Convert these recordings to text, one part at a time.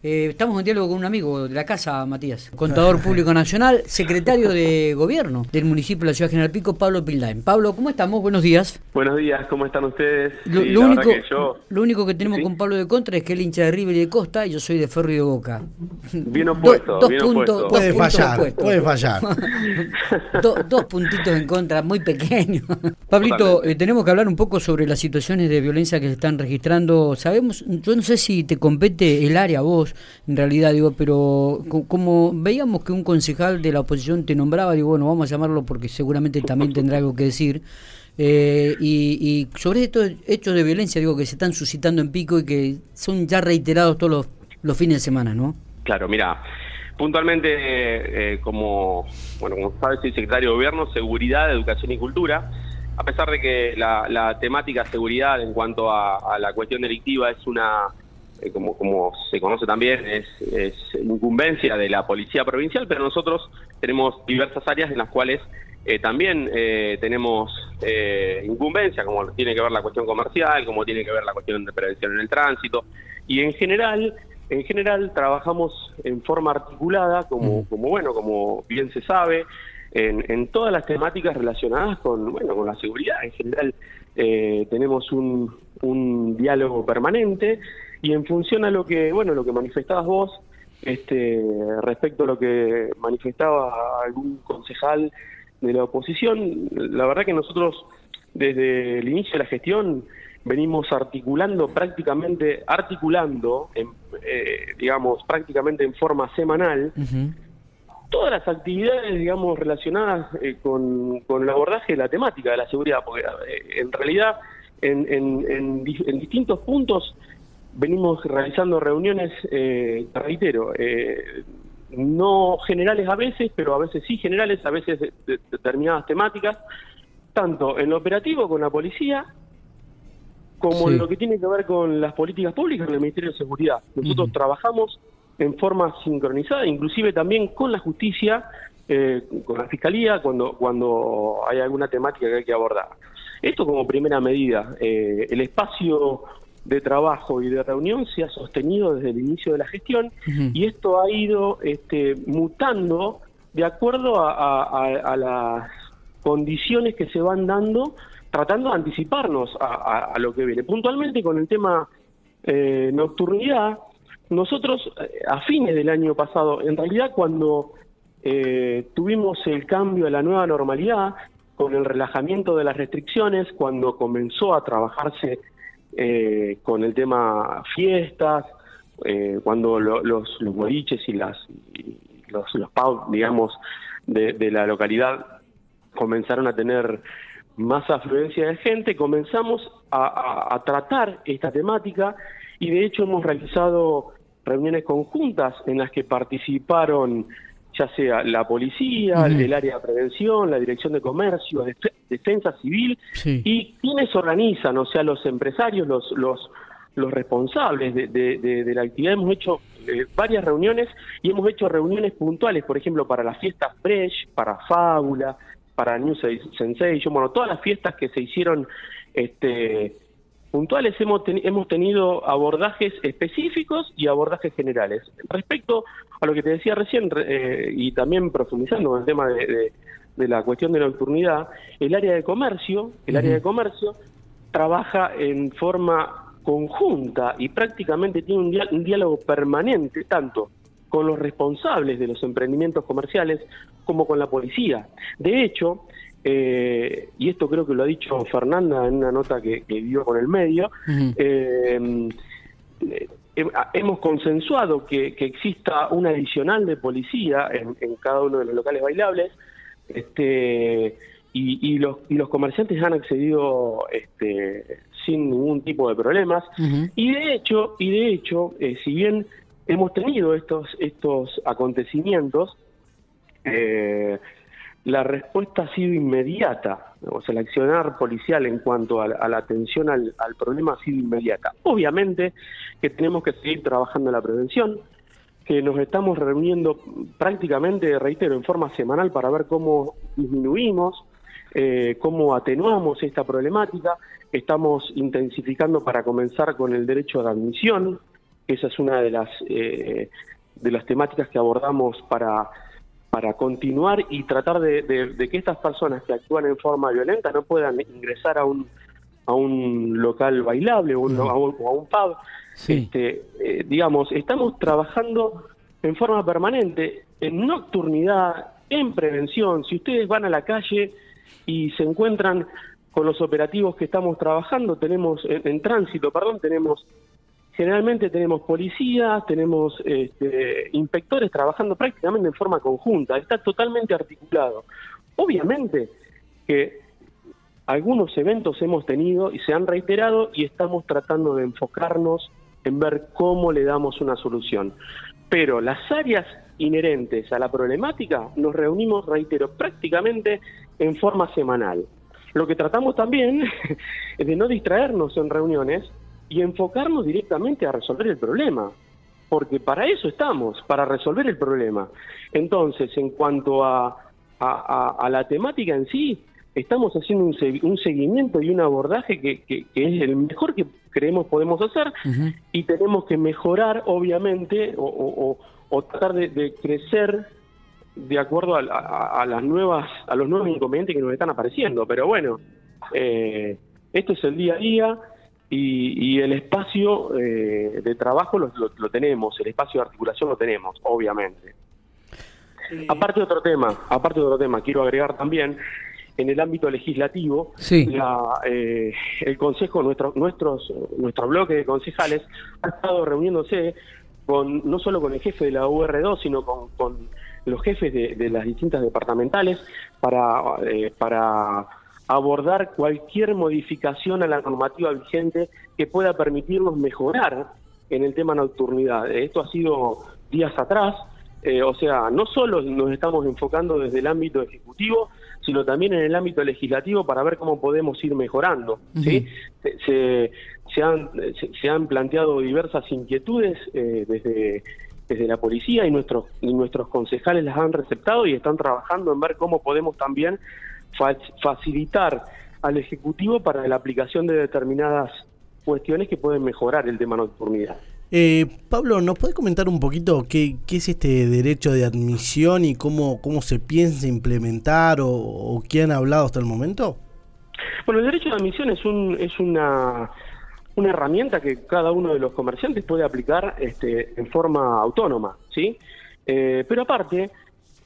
Eh, estamos en diálogo con un amigo de la casa, Matías, contador público nacional, secretario de gobierno del municipio de la ciudad General Pico, Pablo Pildain. Pablo, ¿cómo estamos? Buenos días. Buenos días, ¿cómo están ustedes? Lo, único, que lo único que tenemos con Pablo de contra es que él hincha de River y de Costa y yo soy de Ferro y de Boca. Bien opuesto, dos bien puntos, puede, fallar, puede fallar, dos puntitos en contra, muy pequeños. Pablito, eh, tenemos que hablar un poco sobre las situaciones de violencia que se están registrando. Sabemos, yo no sé si te compete el área vos, en realidad, digo, pero como veíamos que un concejal de la oposición te nombraba, digo, bueno, vamos a llamarlo porque seguramente también tendrá algo que decir. Eh, y, sobre estos hechos de violencia, digo, que se están suscitando en Pico y que son ya reiterados todos los, fines de semana, ¿no? Claro, mira, puntualmente, eh, como, bueno, como sabes, soy secretario de Gobierno, Seguridad, Educación y Cultura. A pesar de que la, temática seguridad en cuanto a la cuestión delictiva es una eh, como, como se conoce también, es, incumbencia de la Policía Provincial, pero nosotros tenemos diversas áreas en las cuales eh, también eh, tenemos incumbencia, como tiene que ver la cuestión comercial, como tiene que ver la cuestión de prevención en el tránsito, y en general, en general trabajamos en forma articulada, como, como bueno, como bien se sabe, en, en todas las temáticas relacionadas con, bueno, con la seguridad. En general tenemos un, un diálogo permanente y en función a lo que, bueno, lo que manifestabas vos, este, respecto a lo que manifestaba algún concejal de la oposición, la verdad que nosotros desde el inicio de la gestión venimos articulando prácticamente, articulando, eh, digamos, prácticamente en forma semanal, todas las actividades, digamos, relacionadas eh, con, con, el abordaje de la temática de la seguridad, porque eh, en realidad en, en, en distintos puntos venimos realizando reuniones, eh, reitero, eh, no generales a veces, pero a veces sí generales, a veces de, determinadas temáticas, tanto en lo operativo con la policía, como en lo que tiene que ver con las políticas públicas en el Ministerio de Seguridad. Nosotros trabajamos en forma sincronizada, inclusive también con la justicia, eh, con la fiscalía, cuando, cuando hay alguna temática que hay que abordar. Esto como primera medida. Eh, el espacio de trabajo y de reunión se ha sostenido desde el inicio de la gestión y esto ha ido este, mutando de acuerdo a, las condiciones que se van dando, tratando de anticiparnos a, lo que viene. Puntualmente con el tema eh, nocturnidad, nosotros eh, a fines del año pasado, en realidad cuando eh, tuvimos el cambio a la nueva normalidad, con el relajamiento de las restricciones, cuando comenzó a trabajarse eh, con el tema fiestas, eh, cuando los, los boliches y, las, los, los pubs, digamos, de, la localidad comenzaron a tener más afluencia de gente, comenzamos a, tratar esta temática y de hecho hemos realizado reuniones conjuntas en las que participaron ya sea la policía, el área de prevención, la dirección de comercio, defensa civil, y quienes organizan, o sea, los empresarios, los, los, los responsables de, de, la actividad. Hemos hecho eh, varias reuniones y hemos hecho reuniones puntuales, por ejemplo, para las fiestas Fresh, para Fábula, para New Sensation, bueno, todas las fiestas que se hicieron este, puntuales hemos, hemos tenido abordajes específicos y abordajes generales. Respecto a lo que te decía recién, eh, y también profundizando en el tema de, la cuestión de la nocturnidad, el área de comercio, el área de comercio trabaja en forma conjunta y prácticamente tiene un, un diálogo permanente, tanto con los responsables de los emprendimientos comerciales como con la policía. De hecho, eh, y esto creo que lo ha dicho Fernanda en una nota que, dio con el medio, eh, eh, hemos consensuado que, exista un adicional de policía en, cada uno de los locales bailables, este, y, los, y los comerciantes han accedido este, sin ningún tipo de problemas, y de hecho, y de hecho, si bien hemos tenido estos, estos acontecimientos, eh, la respuesta ha sido inmediata, o sea, el accionar policial en cuanto a, la atención al, problema ha sido inmediata. Obviamente que tenemos que seguir trabajando en la prevención, que nos estamos reuniendo prácticamente, reitero, en forma semanal para ver cómo disminuimos, eh, cómo atenuamos esta problemática. Estamos intensificando para comenzar con el derecho de admisión, esa es una de las, eh, de las temáticas que abordamos para, para continuar y tratar de, que estas personas que actúan en forma violenta no puedan ingresar a un, a un local bailable o, a, un, pub. Este, eh, digamos, estamos trabajando en forma permanente, en nocturnidad, en prevención. Si ustedes van a la calle y se encuentran con los operativos que estamos trabajando, tenemos en, tránsito, perdón, tenemos generalmente tenemos policías, tenemos este, inspectores trabajando prácticamente en forma conjunta, está totalmente articulado. Obviamente que algunos eventos hemos tenido y se han reiterado y estamos tratando de enfocarnos en ver cómo le damos una solución. Pero las áreas inherentes a la problemática nos reunimos, reitero, prácticamente en forma semanal. Lo que tratamos también es de no distraernos en reuniones y enfocarnos directamente a resolver el problema, porque para eso estamos, para resolver el problema. Entonces, en cuanto a, a, la temática en sí, estamos haciendo un, seguimiento y un abordaje que, que, es el mejor que creemos podemos hacer y tenemos que mejorar, obviamente, o, o, tratar de, crecer de acuerdo a, las nuevas a los nuevos inconvenientes que nos están apareciendo pero bueno eh, esto es el día a día y, el espacio eh, de trabajo lo, tenemos, el espacio de articulación lo tenemos, obviamente. Aparte de otro tema, aparte de otro tema, quiero agregar también en el ámbito legislativo, eh, el Consejo, nuestro, nuestros, nuestro bloque de concejales ha estado reuniéndose con no solo con el jefe de la UR2, sino con, los jefes de, las distintas departamentales para, eh, para abordar cualquier modificación a la normativa vigente que pueda permitirnos mejorar en el tema nocturnidad. Esto ha sido días atrás, eh, o sea, no solo nos estamos enfocando desde el ámbito ejecutivo, sino también en el ámbito legislativo para ver cómo podemos ir mejorando. ¿sí? se, se, han, se, han planteado diversas inquietudes eh, desde, desde la policía y nuestros, y nuestros concejales las han receptado y están trabajando en ver cómo podemos también facilitar al Ejecutivo para la aplicación de determinadas cuestiones que pueden mejorar el tema nocturnidad. Eh, Pablo, ¿nos puede comentar un poquito qué, es este derecho de admisión y cómo, cómo se piensa implementar o, o qué han hablado hasta el momento? Bueno, el derecho de admisión es, un, es una, una herramienta que cada uno de los comerciantes puede aplicar este, en forma autónoma, ¿sí? Eh, pero aparte,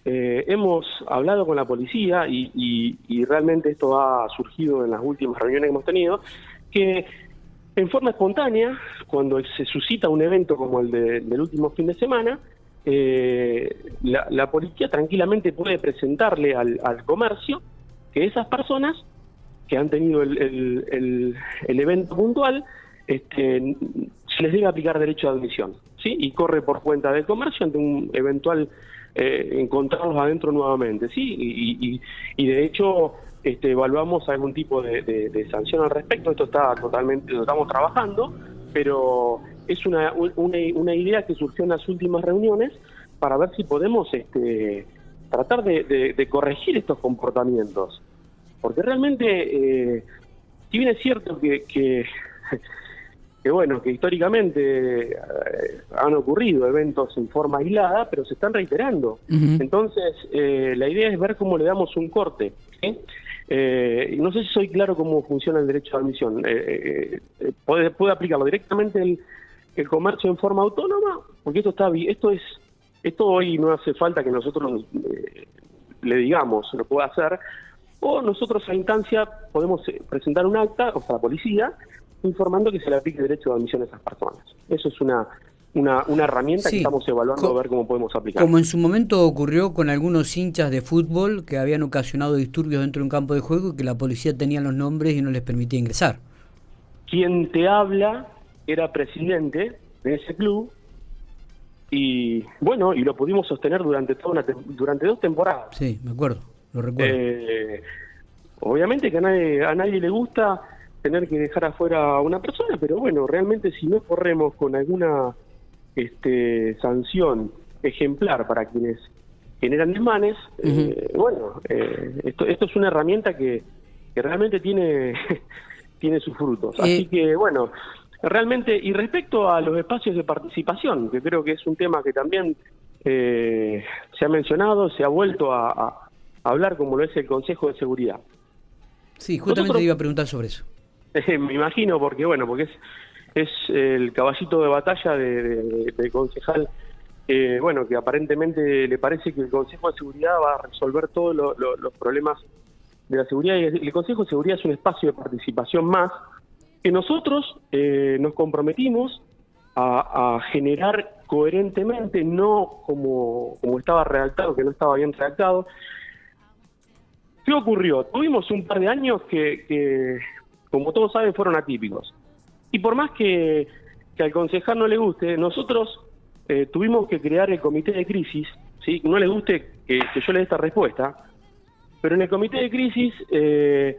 eh, hemos hablado con la policía y, realmente esto ha surgido en las últimas reuniones que hemos tenido, que en forma espontánea, cuando se suscita un evento como el del último fin de semana, eh, la, policía tranquilamente puede presentarle al, comercio que esas personas que han tenido el, evento puntual, este, se les debe aplicar derecho de admisión, ¿sí? Y corre por cuenta del comercio ante un eventual eh, encontrarlos adentro nuevamente, ¿sí? Y, y, de hecho este, evaluamos algún tipo de, sanción al respecto, esto está totalmente, lo estamos trabajando, pero es una, una, idea que surgió en las últimas reuniones para ver si podemos este, tratar de, corregir estos comportamientos, porque realmente, eh, si bien es cierto que que bueno, que históricamente eh, han ocurrido eventos en forma aislada, pero se están reiterando. Entonces, eh, la idea es ver cómo le damos un corte. Eh, no sé si soy claro cómo funciona el derecho de admisión. ¿puede, ¿Puede aplicarlo directamente el, el comercio en forma autónoma? Porque esto está esto es esto hoy no hace falta que nosotros le digamos, lo puede hacer, o nosotros a instancia podemos presentar un acta, o sea, la policía, informando que se le aplique derecho de admisión a esas personas. Eso es una, una, una herramienta que estamos evaluando a ver cómo podemos aplicar. Como en su momento ocurrió con algunos hinchas de fútbol que habían ocasionado disturbios dentro de un campo de juego y que la policía tenía los nombres y no les permitía ingresar. Quien te habla era presidente de ese club y bueno, y lo pudimos sostener durante toda una durante dos temporadas. Sí, me acuerdo, lo recuerdo. Eh, obviamente que a nadie, a nadie le gusta tener que dejar afuera a una persona, pero bueno, realmente si no corremos con alguna este, sanción ejemplar para quienes generan desmanes, eh, bueno, eh, esto, esto es una herramienta que, realmente tiene, tiene sus frutos. Así que bueno, realmente, y respecto a los espacios de participación, que creo que es un tema que también eh, se ha mencionado, se ha vuelto a, hablar como lo es el Consejo de Seguridad. Sí, justamente te iba a preguntar sobre eso. me imagino, porque bueno, porque es, es el caballito de batalla de, del concejal, bueno, que aparentemente le parece que el Consejo de Seguridad va a resolver todos los problemas de la seguridad. Y el Consejo de Seguridad es un espacio de participación más que nosotros eh, nos comprometimos a, generar coherentemente, no como, como estaba redactado, que no estaba bien redactado. ¿Qué ocurrió? Tuvimos un par de años que, como todos saben, fueron atípicos. Y por más que, que al concejal no le guste, nosotros eh, tuvimos que crear el comité de crisis, ¿sí? no le guste que, yo le dé esta respuesta, pero en el comité de crisis, eh,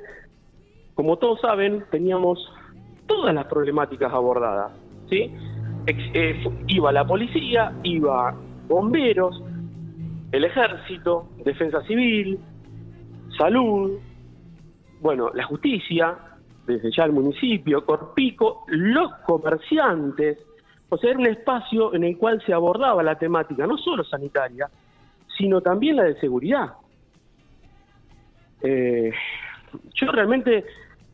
como todos saben, teníamos todas las problemáticas abordadas, ¿sí? Eh, iba la policía, iba bomberos, el ejército, defensa civil, salud, bueno, la justicia, desde ya el municipio, Corpico, los comerciantes, o sea, era un espacio en el cual se abordaba la temática, no solo sanitaria, sino también la de seguridad. Eh, yo realmente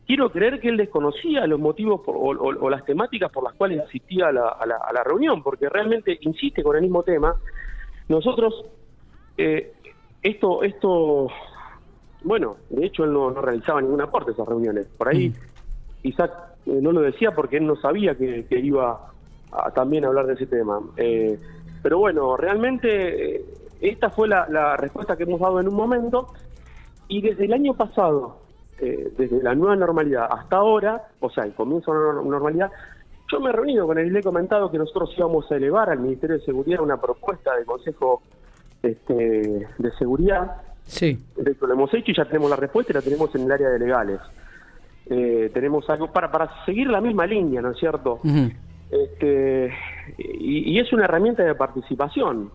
quiero creer que él desconocía los motivos o, las temáticas por las cuales asistía a la, reunión, porque realmente insiste con el mismo tema. Nosotros, eh, esto, esto, bueno, de hecho él no, realizaba ningún aporte a esas reuniones. Por ahí mm. Isaac eh, no lo decía porque él no sabía que, iba a también hablar de ese tema. Eh, pero bueno, realmente esta fue la, la respuesta que hemos dado en un momento. Y desde el año pasado, eh, desde la nueva normalidad hasta ahora, o sea, el comienzo de la normalidad, yo me he reunido con él y le he comentado que nosotros íbamos a elevar al Ministerio de Seguridad una propuesta del Consejo este, de Seguridad. Sí. De hecho, lo hemos hecho y ya tenemos la respuesta y la tenemos en el área de legales. Eh, tenemos algo para, para seguir la misma línea, ¿no es cierto? este, y, y, es una herramienta de participación.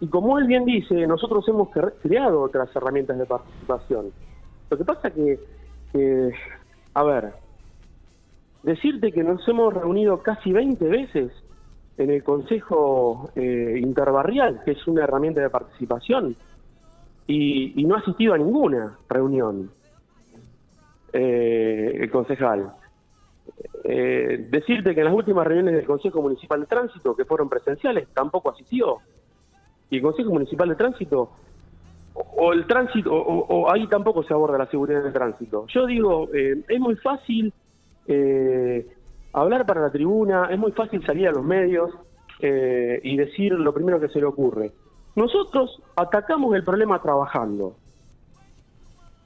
Y como él bien dice, nosotros hemos creado otras herramientas de participación. Lo que pasa que, a ver, decirte que nos hemos reunido casi 20 veces en el Consejo eh, Interbarrial, que es una herramienta de participación, y, no ha asistido a ninguna reunión eh, el concejal. Eh, decirte que en las últimas reuniones del Consejo Municipal de Tránsito, que fueron presenciales, tampoco asistió. Y el Consejo Municipal de Tránsito o el tránsito, o, ahí tampoco se aborda la seguridad del tránsito. Yo digo, eh, es muy fácil eh, hablar para la tribuna, es muy fácil salir a los medios eh, y decir lo primero que se le ocurre. Nosotros atacamos el problema trabajando.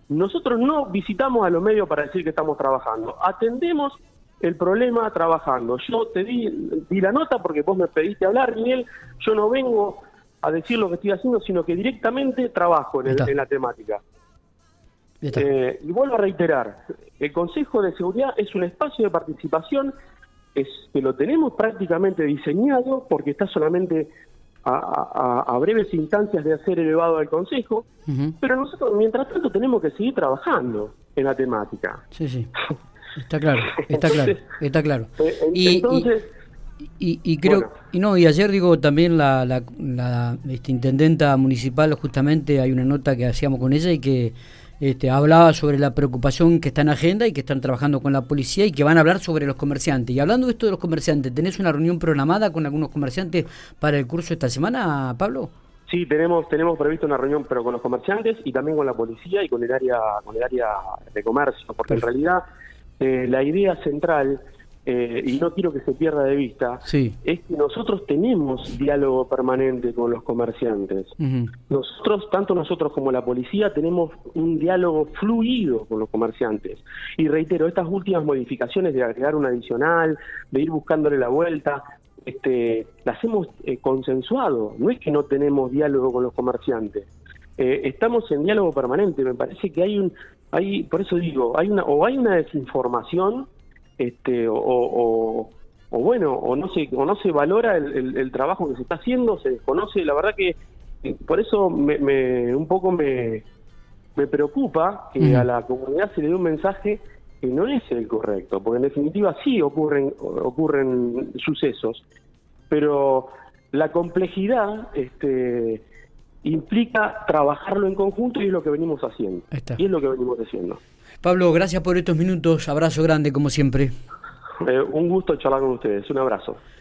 Nosotros no visitamos a los medios para decir que estamos trabajando, atendemos el problema trabajando. Yo te di, di la nota porque vos me pediste hablar, Miguel, yo no vengo a decir lo que estoy haciendo, sino que directamente trabajo en, la temática. Eh, y vuelvo a reiterar, el Consejo de Seguridad es un espacio de participación es que lo tenemos prácticamente diseñado porque está solamente a, breves instancias de hacer elevado al Consejo, pero nosotros mientras tanto tenemos que seguir trabajando en la temática. Sí, sí. Está claro, está claro, está claro. Eh, y, entonces, y, creo, y no, y ayer digo también la, la, este, intendenta municipal, justamente hay una nota que hacíamos con ella y que este, hablaba sobre la preocupación que está en agenda y que están trabajando con la policía y que van a hablar sobre los comerciantes. Y hablando de esto de los comerciantes, ¿tenés una reunión programada con algunos comerciantes para el curso esta semana, Pablo? Sí, tenemos tenemos previsto una reunión, pero con los comerciantes y también con la policía y con el área con el área de comercio, porque en realidad eh, la idea central eh, y no quiero que se pierda de vista, es que nosotros tenemos diálogo permanente con los comerciantes. Nosotros, tanto nosotros como la policía, tenemos un diálogo fluido con los comerciantes. Y reitero, estas últimas modificaciones de agregar un adicional, de ir buscándole la vuelta, este, las hemos eh, consensuado. No es que no tenemos diálogo con los comerciantes. Eh, estamos en diálogo permanente. Me parece que hay un, hay, por eso digo, hay una, o hay una desinformación este, o, bueno, o no se, o no se valora el, trabajo que se está haciendo, se desconoce, la verdad que por eso me, un poco me, me preocupa que a la comunidad se le dé un mensaje que no es el correcto, porque en definitiva sí ocurren, ocurren sucesos, pero la complejidad este, implica trabajarlo en conjunto y es lo que venimos haciendo. Y es lo que venimos haciendo. Pablo, gracias por estos minutos. Abrazo grande, como siempre. Eh, un gusto charlar con ustedes. Un abrazo.